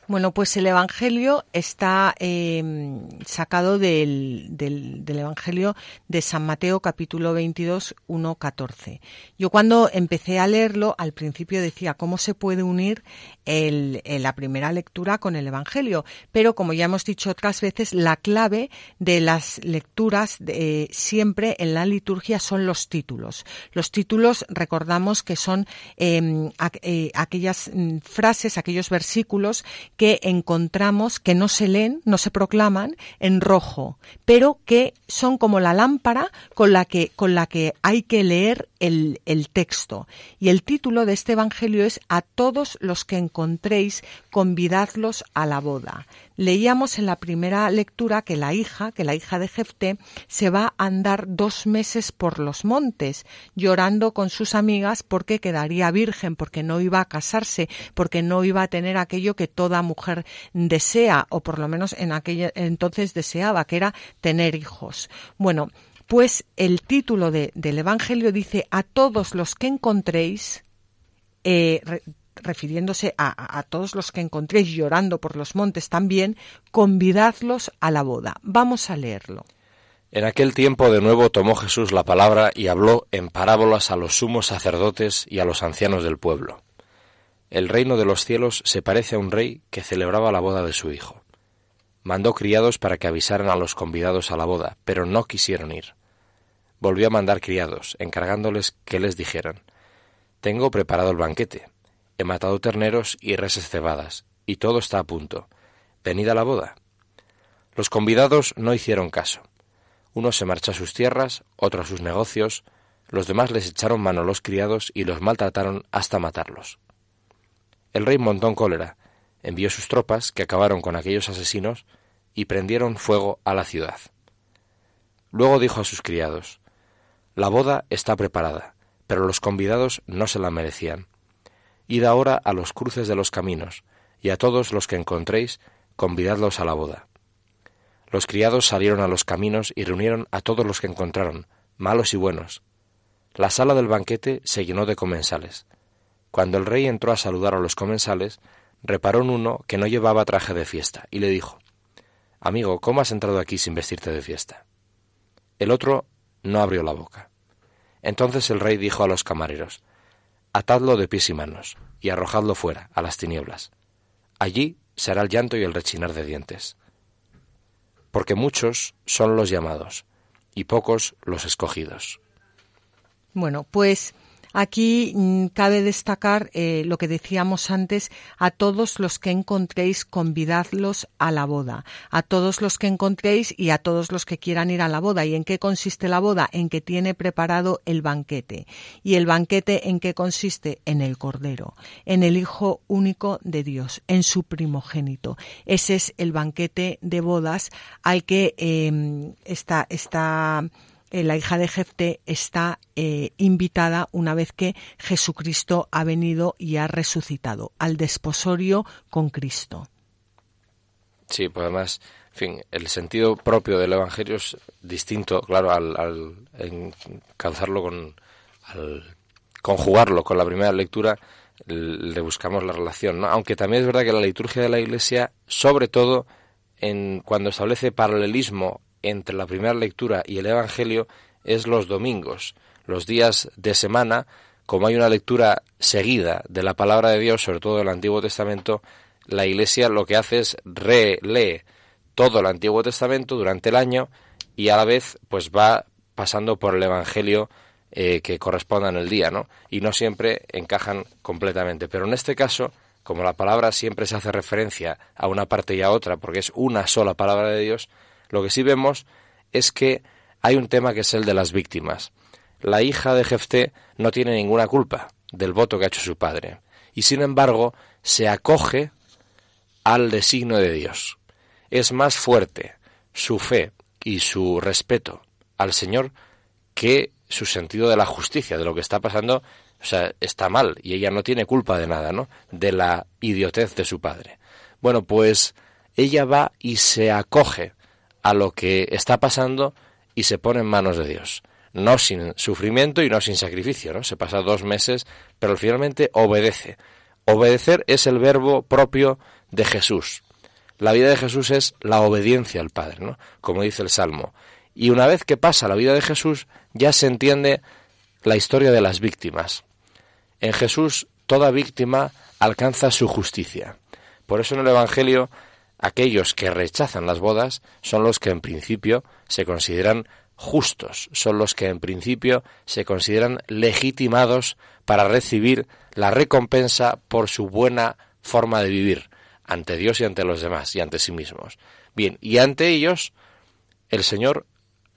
Bueno, pues el Evangelio está em, sacado del, del, Evangelio de San Mateo capítulo 22, 1, 14. Yo cuando empecé a leerlo, al principio decía, ¿cómo se puede unir el, la primera lectura con el Evangelio? Pero como ya hemos dicho otras veces, la clave de las lecturas de, siempre en la liturgia son los títulos. Los títulos, recordamos que son em, eh, aquellas mm, frases, aquellos versículos que encontramos que no se leen, no se proclaman en rojo, pero que son como la lámpara con la que, con la que hay que leer el, el texto. Y el título de este Evangelio es A todos los que encontréis, convidadlos a la boda. Leíamos en la primera lectura que la hija, que la hija de Jefté, se va a andar dos meses por los montes, llorando con sus amigas porque quedaría virgen, porque no iba a casarse, porque no iba a tener aquello que toda mujer desea, o por lo menos en aquella entonces deseaba, que era tener hijos. Bueno, pues el título del Evangelio dice a todos los que encontréis, eh, refiriéndose a, todos los que encontréis llorando por los montes también, convidadlos a la boda. Vamos a leerlo. En aquel tiempo de nuevo tomó Jesús la palabra y habló en parábolas a los sumos sacerdotes y a los ancianos del pueblo. El reino de los cielos se parece a un rey que celebraba la boda de su hijo. Mandó criados para que avisaran a los convidados a la boda, pero no quisieron ir. Volvió a mandar criados, encargándoles que les dijeran Tengo preparado el banquete, He matado terneros y reses cebadas, y todo está a punto. Venid a la boda. Los convidados no hicieron caso. Uno se marchó a sus tierras, otro a sus negocios, los demás les echaron mano los criados y los maltrataron hasta matarlos. El rey montó en cólera, envió sus tropas, que acabaron con aquellos asesinos, y prendieron fuego a la ciudad. Luego dijo a sus criados, La boda está preparada, pero los convidados no se la merecían. Id ahora a los cruces de los caminos, y a todos los que encontréis, convidadlos a la boda. Los criados salieron a los caminos y reunieron a todos los que encontraron, malos y buenos. La sala del banquete se llenó de comensales. Cuando el rey entró a saludar a los comensales, reparó en uno que no llevaba traje de fiesta, y le dijo Amigo, ¿cómo has entrado aquí sin vestirte de fiesta? El otro no abrió la boca. Entonces el rey dijo a los camareros atadlo de pies y manos, y arrojadlo fuera, a las tinieblas. Allí será el llanto y el rechinar de dientes. Porque muchos son los llamados, y pocos los escogidos. Bueno, pues Aquí mm, cabe destacar eh, lo que decíamos antes, a todos los que encontréis, convidadlos a la boda, a todos los que encontréis y a todos los que quieran ir a la boda. ¿Y en qué consiste la boda? En que tiene preparado el banquete. ¿Y el banquete en qué consiste? En el Cordero, en el Hijo único de Dios, en su primogénito. Ese es el banquete de bodas al que em, está, está eh, la hija de Jefte está eh, invitada una vez que Jesucristo ha venido y ha resucitado al desposorio con Cristo. Sí, pues además, en fin, el sentido propio del Evangelio es distinto, claro, al, al con, al conjugarlo con la primera lectura, le buscamos la relación. Aunque también es verdad que la liturgia de la Iglesia, sobre todo en cuando establece paralelismo entre la primera lectura y el Evangelio, es los domingos, los días de semana, como hay una lectura seguida de la palabra de Dios, sobre todo del Antiguo Testamento, la Iglesia lo que hace es relee todo el Antiguo Testamento durante el año y a la vez pues va pasando por el Evangelio eh, que corresponda en el día, ¿no? Y no siempre encajan completamente. Pero en este caso, como la palabra siempre se hace referencia a una parte y a otra, porque es una sola palabra de Dios, lo que sí vemos es que hay un tema que es el de las víctimas. La hija de Jefté no tiene ninguna culpa del voto que ha hecho su padre, y sin embargo se acoge al designio de Dios. Es más fuerte su fe y su respeto al Señor que su sentido de la justicia, de lo que está pasando, o sea, está mal y ella no tiene culpa de nada, ¿no? De la idiotez de su padre. Bueno, pues ella va y se acoge a lo que está pasando y se pone en manos de Dios. No sin sufrimiento y no sin sacrificio, ¿no? Se pasa dos meses, pero finalmente obedece. Obedecer es el verbo propio de Jesús. La vida de Jesús es la obediencia al Padre, ¿no? Como dice el Salmo. Y una vez que pasa la vida de Jesús, ya se entiende la historia de las víctimas. En Jesús toda víctima alcanza su justicia. Por eso en el Evangelio aquellos que rechazan las bodas son los que en principio se consideran justos, son los que en principio se consideran legitimados para recibir la recompensa por su buena forma de vivir ante Dios y ante los demás y ante sí mismos. Bien, y ante ellos el Señor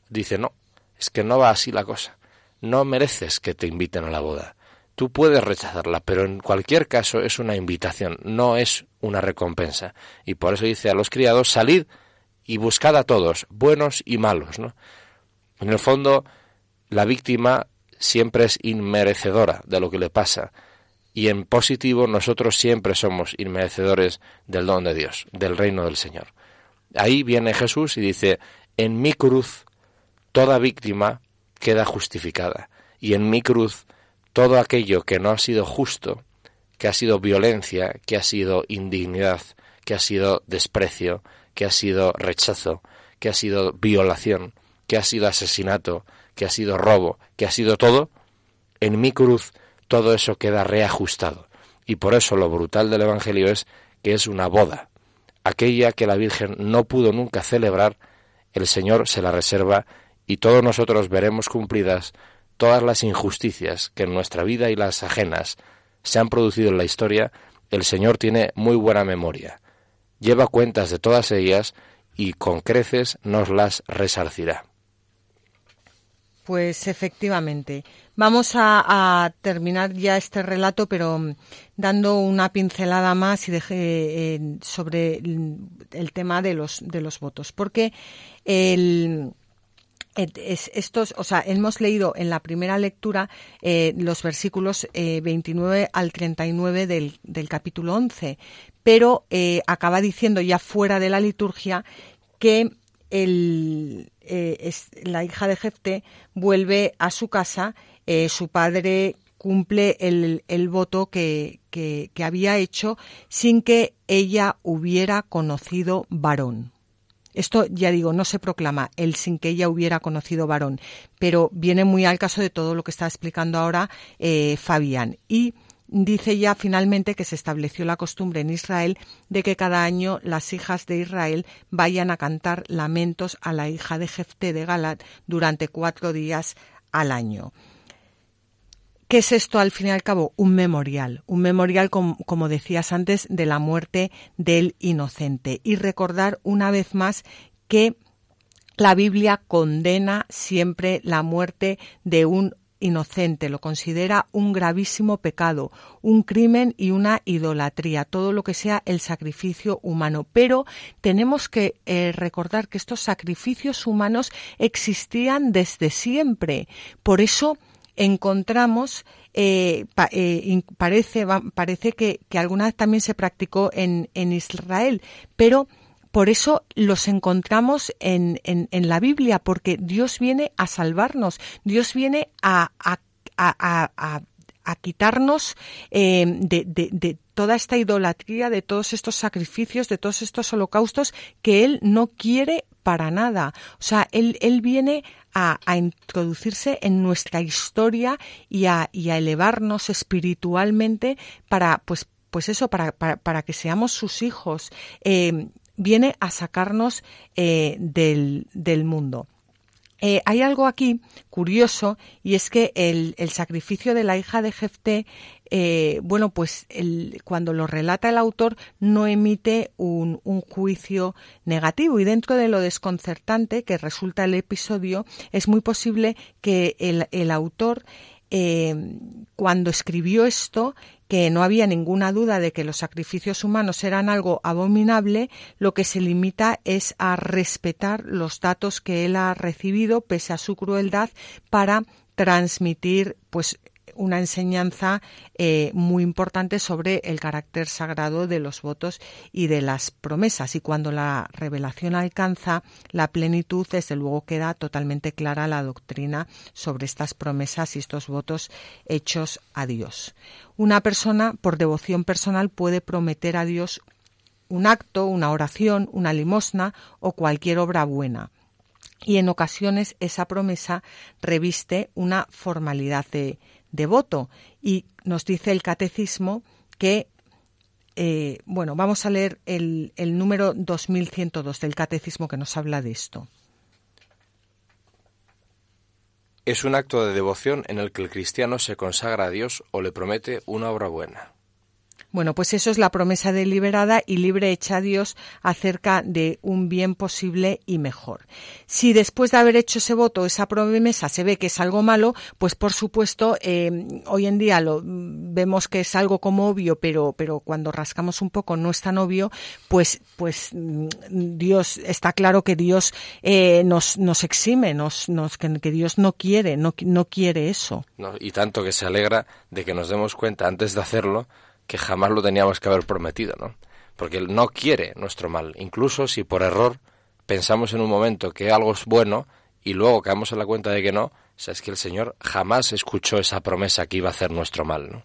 dice, no, es que no va así la cosa. No mereces que te inviten a la boda. Tú puedes rechazarla, pero en cualquier caso es una invitación, no es una recompensa. Y por eso dice a los criados, salid y buscad a todos, buenos y malos. ¿no? En el fondo, la víctima siempre es inmerecedora de lo que le pasa. Y en positivo, nosotros siempre somos inmerecedores del don de Dios, del reino del Señor. Ahí viene Jesús y dice, en mi cruz toda víctima queda justificada. Y en mi cruz todo aquello que no ha sido justo, que ha sido violencia, que ha sido indignidad, que ha sido desprecio, que ha sido rechazo, que ha sido violación, que ha sido asesinato, que ha sido robo, que ha sido todo, en mi cruz todo eso queda reajustado. Y por eso lo brutal del Evangelio es que es una boda. Aquella que la Virgen no pudo nunca celebrar, el Señor se la reserva y todos nosotros veremos cumplidas todas las injusticias que en nuestra vida y las ajenas se han producido en la historia, el Señor tiene muy buena memoria. Lleva cuentas de todas ellas y con creces nos las resarcirá. Pues efectivamente. Vamos a, terminar ya este relato, pero mm, dando una pincelada más eh, sobre el, tema de los, de los votos. Porque el, estos, o sea, hemos leído en la primera lectura eh, los versículos 29 eh, al 39 del, del capítulo 11, pero eh, acaba diciendo ya fuera de la liturgia que el, la hija de Jefte vuelve a su casa, su padre cumple el, el voto que, que había hecho sin que ella hubiera conocido varón. Esto, ya digo, no se proclama él sin que ella hubiera conocido varón, pero viene muy al caso de todo lo que está explicando ahora eh, Fabián. Y dice ya finalmente que se estableció la costumbre en Israel de que cada año las hijas de Israel vayan a cantar lamentos a la hija de Jefté de Galat durante cuatro días al año. ¿Qué es esto al fin y al cabo? Un memorial, un memorial, como, decías antes, de la muerte del inocente. Y recordar una vez más que la Biblia condena siempre la muerte de un inocente, lo considera un gravísimo pecado, un crimen y una idolatría, todo lo que sea el sacrificio humano. Pero tenemos que eh, recordar que estos sacrificios humanos existían desde siempre. Por eso encontramos, eh, eh, parece, parece que, alguna vez también se practicó en, en Israel, pero por eso los encontramos en, en, en, la Biblia, porque Dios viene a salvarnos, Dios viene a, a, a, a quitarnos eh, de, de, de, toda esta idolatría, de todos estos sacrificios, de todos estos holocaustos que Él no quiere para nada. O sea, Él, él viene a, a, introducirse en nuestra historia y a, y a elevarnos espiritualmente para, pues, pues eso, para, para, para que seamos sus hijos. Eh, viene a sacarnos eh, del, del mundo. Eh, hay algo aquí curioso y es que el, sacrificio de la hija de Jefté, eh, bueno, pues cuando lo relata el autor no emite un, juicio negativo. Y dentro de lo desconcertante que resulta el episodio es muy posible que el, el autor eh, cuando escribió esto, que no había ninguna duda de que los sacrificios humanos eran algo abominable, lo que se limita es a respetar los datos que él ha recibido, pese a su crueldad, para transmitir pues una enseñanza eh, muy importante sobre el carácter sagrado de los votos y de las promesas. Y cuando la revelación alcanza la plenitud, desde luego queda totalmente clara la doctrina sobre estas promesas y estos votos hechos a Dios. Una persona, por devoción personal, puede prometer a Dios un acto, una oración, una limosna o cualquier obra buena y en ocasiones esa promesa reviste una formalidad de, devoto. Y nos dice el catecismo que, eh, bueno, vamos a leer el, el número 2102 del catecismo que nos habla de esto. Es un acto de devoción en el que el cristiano se consagra a Dios o le promete una obra buena. Bueno, pues eso es la promesa deliberada y libre hecha a Dios acerca de un bien posible y mejor. Si después de haber hecho ese voto, esa promesa, se ve que es algo malo, pues por supuesto, eh, hoy en día lo vemos que es algo como obvio, pero, pero cuando rascamos un poco no es tan obvio, pues, pues mm, Dios, está claro que Dios eh, nos, nos exime, nos, que, Dios no quiere, no, no quiere eso. Y tanto que se alegra de que nos demos cuenta antes de hacerlo que jamás lo teníamos que haber prometido, ¿no? Porque Él no quiere nuestro mal, incluso si por error pensamos en un momento que algo es bueno y luego caemos en la cuenta de que no, o es que el Señor jamás escuchó esa promesa que iba a hacer nuestro mal, ¿no?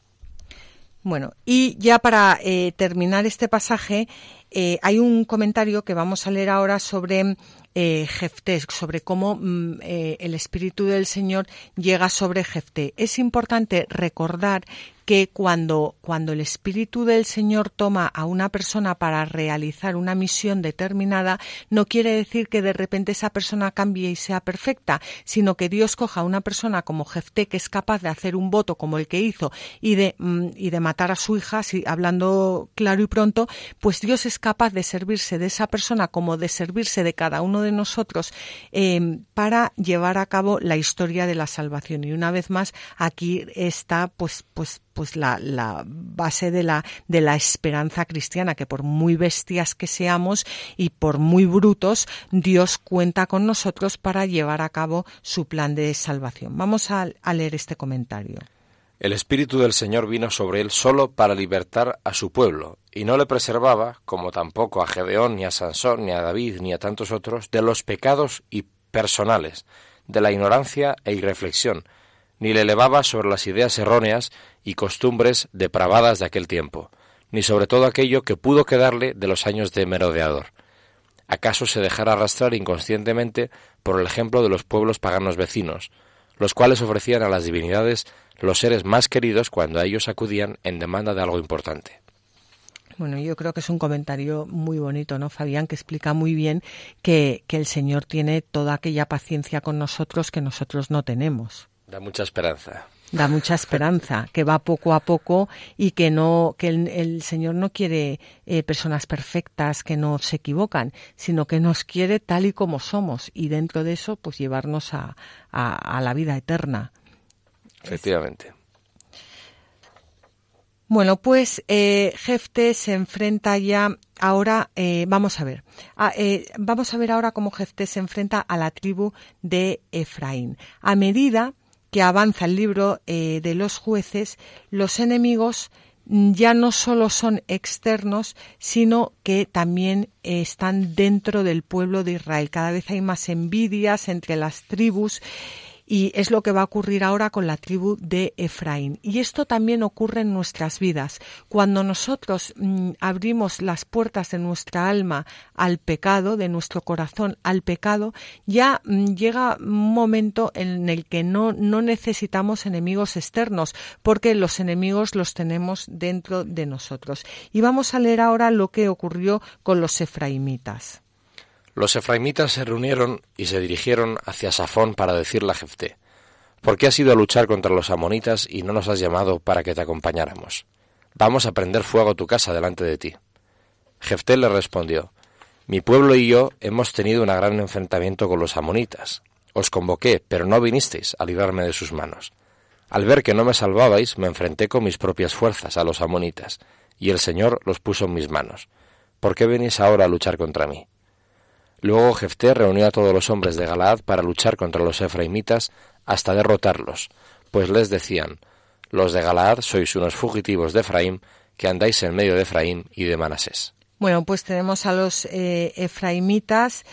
Bueno, y ya para eh, terminar este pasaje, eh, hay un comentario que vamos a leer ahora sobre eh, Jefté, sobre cómo mm, eh, el Espíritu del Señor llega sobre Jefté. Es importante recordar que cuando, cuando el Espíritu del Señor toma a una persona para realizar una misión determinada, no quiere decir que de repente esa persona cambie y sea perfecta, sino que Dios coja a una persona como Jefté, que es capaz de hacer un voto como el que hizo y de, mm, y de matar a su hija, si, hablando claro y pronto, pues Dios es capaz de servirse de esa persona como de servirse de cada uno de nosotros eh, para llevar a cabo la historia de la salvación. Y una vez más, aquí está pues, pues, pues la, la base de la, de la esperanza cristiana, que por muy bestias que seamos y por muy brutos, Dios cuenta con nosotros para llevar a cabo su plan de salvación. Vamos a, leer este comentario. El Espíritu del Señor vino sobre él solo para libertar a su pueblo, y no le preservaba, como tampoco a Gedeón, ni a Sansón, ni a David, ni a tantos otros, de los pecados y personales, de la ignorancia e irreflexión, ni le elevaba sobre las ideas erróneas y costumbres depravadas de aquel tiempo, ni sobre todo aquello que pudo quedarle de los años de merodeador. ¿Acaso se dejara arrastrar inconscientemente por el ejemplo de los pueblos paganos vecinos, los cuales ofrecían a las divinidades los seres más queridos cuando a ellos acudían en demanda de algo importante. Bueno, yo creo que es un comentario muy bonito, ¿no, Fabián? Que explica muy bien que, que el Señor tiene toda aquella paciencia con nosotros que nosotros no tenemos. Da mucha esperanza da mucha esperanza, que va poco a poco y que no, que el, el Señor no quiere eh, personas perfectas que no se equivocan, sino que nos quiere tal y como somos y dentro de eso, pues llevarnos a, a, a la vida eterna Efectivamente. Bueno, pues eh, Jefte se enfrenta ya ahora, eh, vamos a ver, eh, vamos a ver ahora cómo Jefte se enfrenta a la tribu de Efraín. A medida que avanza el libro eh, de los jueces, los enemigos ya no solo son externos, sino que también están dentro del pueblo de Israel. Cada vez hay más envidias entre las tribus y es lo que va a ocurrir ahora con la tribu de Efraín. Y esto también ocurre en nuestras vidas. Cuando nosotros mm, abrimos las puertas de nuestra alma al pecado, de nuestro corazón al pecado, ya mm, llega un momento en el que no, no necesitamos enemigos externos, porque los enemigos los tenemos dentro de nosotros. Y vamos a leer ahora lo que ocurrió con los efraimitas. Los efraimitas se reunieron y se dirigieron hacia Safón para decirle a Jefté, ¿por qué has ido a luchar contra los amonitas y no nos has llamado para que te acompañáramos? Vamos a prender fuego a tu casa delante de ti. Jefté le respondió, Mi pueblo y yo hemos tenido un gran enfrentamiento con los amonitas. Os convoqué, pero no vinisteis a librarme de sus manos. Al ver que no me salvabais, me enfrenté con mis propias fuerzas a los amonitas, y el Señor los puso en mis manos. ¿Por qué venís ahora a luchar contra mí? Luego Jefté reunió a todos los hombres de Galaad para luchar contra los efraimitas hasta derrotarlos, pues les decían, los de Galaad sois unos fugitivos de Efraín, que andáis en medio de Efraín y de Manasés. Bueno, pues tenemos a los eh, efraimitas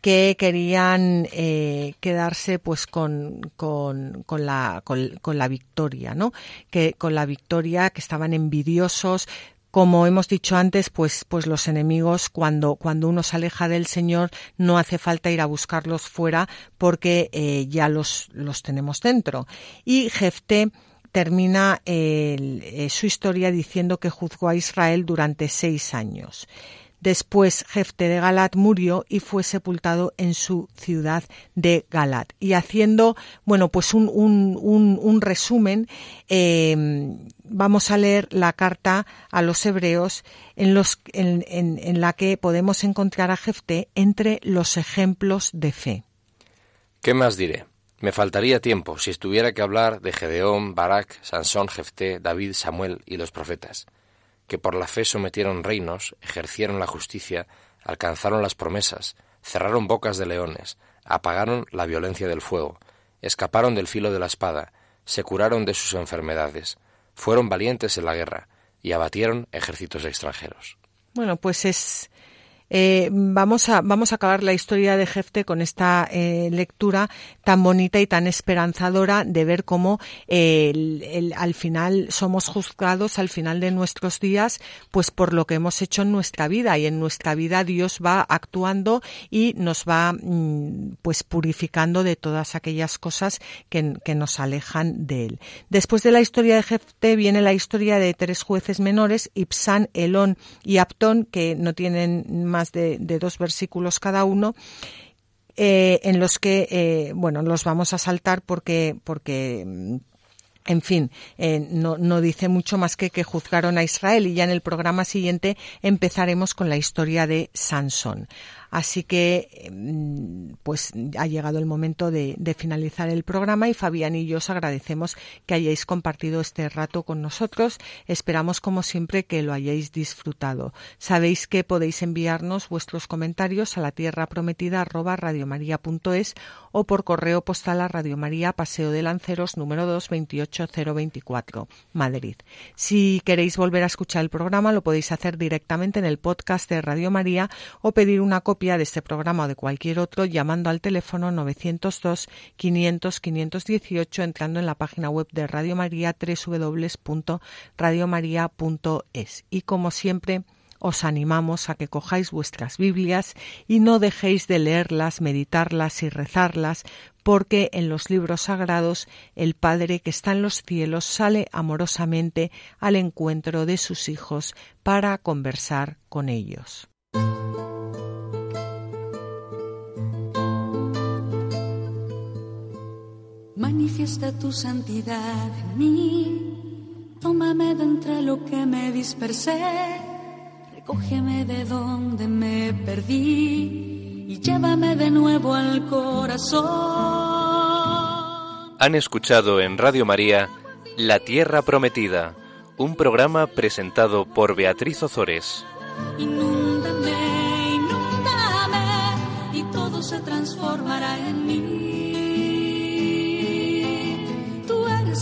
que querían eh, quedarse pues con, con, con la, con, con, la victoria, ¿no? Que con la victoria, que estaban envidiosos, como hemos dicho antes, pues, pues los enemigos, cuando, cuando uno se aleja del Señor, no hace falta ir a buscarlos fuera porque eh, ya los, los tenemos dentro. Y Jefté termina eh, su historia diciendo que juzgó a Israel durante seis años. Después Jefte de Galat murió y fue sepultado en su ciudad de Galat. Y haciendo, bueno, pues un, un, un, resumen, eh, vamos a leer la carta a los hebreos en la que podemos encontrar a Jefte entre los ejemplos de fe. ¿Qué más diré? Me faltaría tiempo si estuviera que hablar de Gedeón, Barak, Sansón, Jefté, David, Samuel y los profetas que por la fe sometieron reinos, ejercieron la justicia, alcanzaron las promesas, cerraron bocas de leones, apagaron la violencia del fuego, escaparon del filo de la espada, se curaron de sus enfermedades, fueron valientes en la guerra y abatieron ejércitos extranjeros. Bueno, pues es eh, vamos, a, vamos a acabar la historia de Jefte con esta eh, lectura tan bonita y tan esperanzadora de ver cómo eh, al final somos juzgados al final de nuestros días pues por lo que hemos hecho en nuestra vida y en nuestra vida Dios va actuando y nos va mm, pues purificando de todas aquellas cosas que, que nos alejan de él. Después de la historia de Jefte viene la historia de tres jueces menores, Ipsan, Elón y Aptón, que no tienen más más de, dos versículos cada uno, eh, en los que, eh, bueno, los vamos a saltar porque, porque en fin, eh, no, no, dice mucho más que que juzgaron a Israel y ya en el programa siguiente empezaremos con la historia de Sansón. Así que, mm, pues ha llegado el momento de, finalizar el programa y Fabián y yo os agradecemos que hayáis compartido este rato con nosotros. Esperamos, como siempre, que lo hayáis disfrutado. Sabéis que podéis enviarnos vuestros comentarios a la tierra prometida radiomaria.es o por correo postal a Radio María, Paseo de Lanceros, número 2, 28024, Madrid. Si queréis volver a escuchar el programa, lo podéis hacer directamente en el podcast de Radio María o pedir una copia de este programa o de cualquier otro llamando al teléfono 902 500 518 entrando en la página web de Radio María www.radiomaria.es. Y como siempre, os animamos a que cojáis vuestras Biblias y no dejéis de leerlas, meditarlas y rezarlas, porque en los libros sagrados el Padre que está en los cielos sale amorosamente al encuentro de sus hijos para conversar con ellos. Manifiesta tu santidad en mí, tómame de entre lo que me dispersé, recógeme de donde me perdí y llévame de nuevo al corazón. Han escuchado en Radio María La Tierra Prometida, un programa presentado por Beatriz Ozores. Inúndame, inúndame, y todo se transformará en mí.